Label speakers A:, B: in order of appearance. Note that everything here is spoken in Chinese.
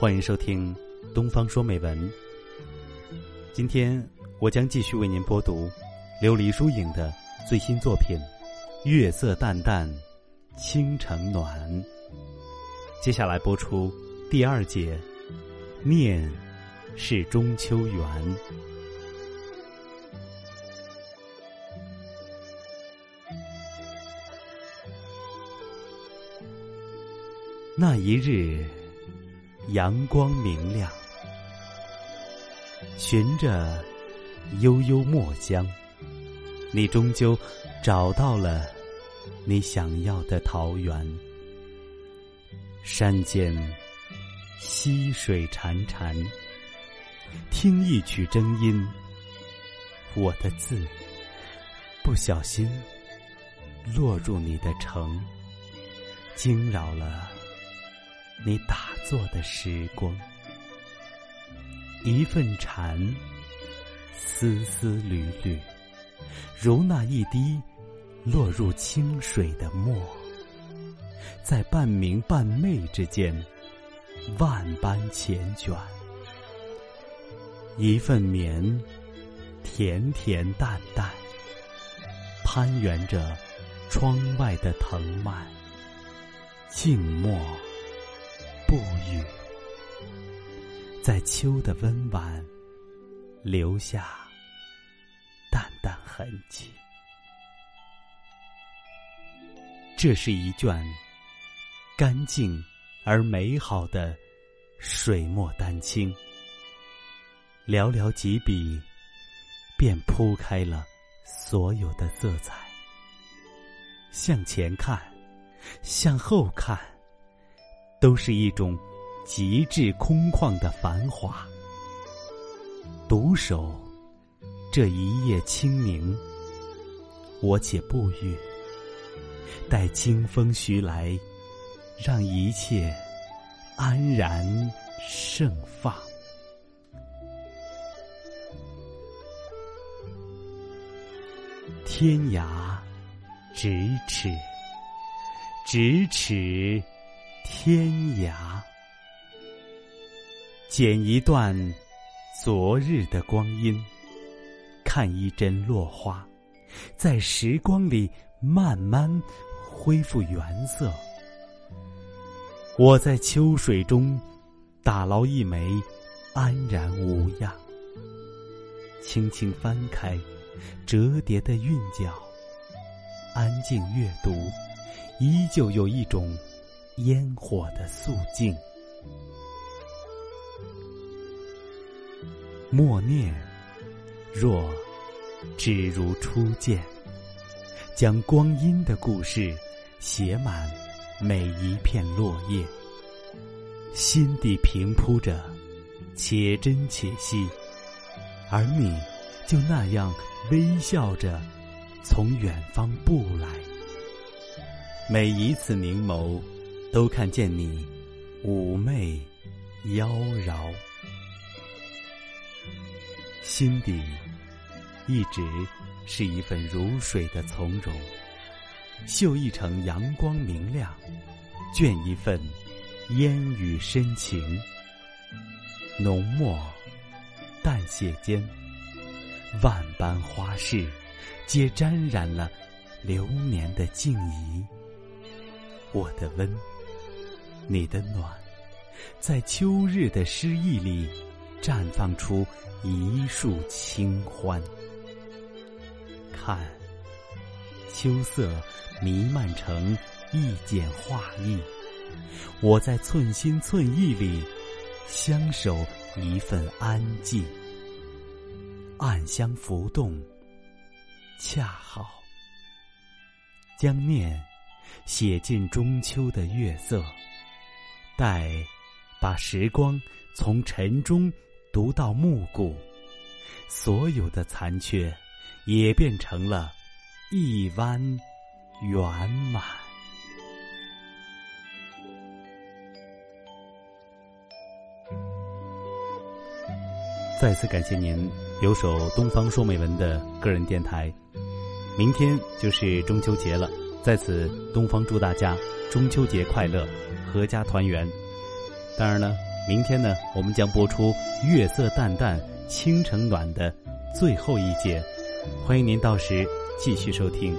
A: 欢迎收听《东方说美文》。今天我将继续为您播读琉璃疏影的最新作品《月色淡淡，倾城暖》。接下来播出第二节，念是中秋圆。那一日，阳光明亮，循着悠悠墨香，你终究找到了你想要的桃源。山间溪水潺潺，听一曲筝音，我的字不小心落入你的城，惊扰了。你打坐的时光，一份禅，丝丝缕缕，如那一滴落入清水的墨，在半明半昧之间，万般缱绻。一份绵，甜甜淡淡，攀援着窗外的藤蔓，静默。不语，在秋的温婉留下淡淡痕迹。这是一卷干净而美好的水墨丹青，寥寥几笔便铺开了所有的色彩。向前看，向后看。都是一种极致空旷的繁华。独守这一夜清明，我且不语，待清风徐来，让一切安然盛放。天涯咫尺，咫尺。天涯，剪一段昨日的光阴，看一帧落花，在时光里慢慢恢复原色。我在秋水中打捞一枚安然无恙，轻轻翻开折叠的韵脚，安静阅读，依旧有一种。烟火的素净，默念，若只如初见，将光阴的故事写满每一片落叶，心底平铺着，且真且细，而你就那样微笑着从远方步来，每一次凝眸。都看见你妩媚妖娆，心底一直是一份如水的从容。绣一程阳光明亮，卷一份烟雨深情。浓墨淡写间，万般花事皆沾染了流年的静怡。我的温。你的暖，在秋日的诗意里绽放出一束清欢。看，秋色弥漫成一剪画意，我在寸心寸意里相守一份安静。暗香浮动，恰好将念写进中秋的月色。待把时光从晨中读到暮鼓，所有的残缺也变成了一弯圆满。再次感谢您留守东方说美文的个人电台。明天就是中秋节了，在此东方祝大家中秋节快乐！阖家团圆，当然了，明天呢，我们将播出“月色淡淡，倾城暖”的最后一节，欢迎您到时继续收听。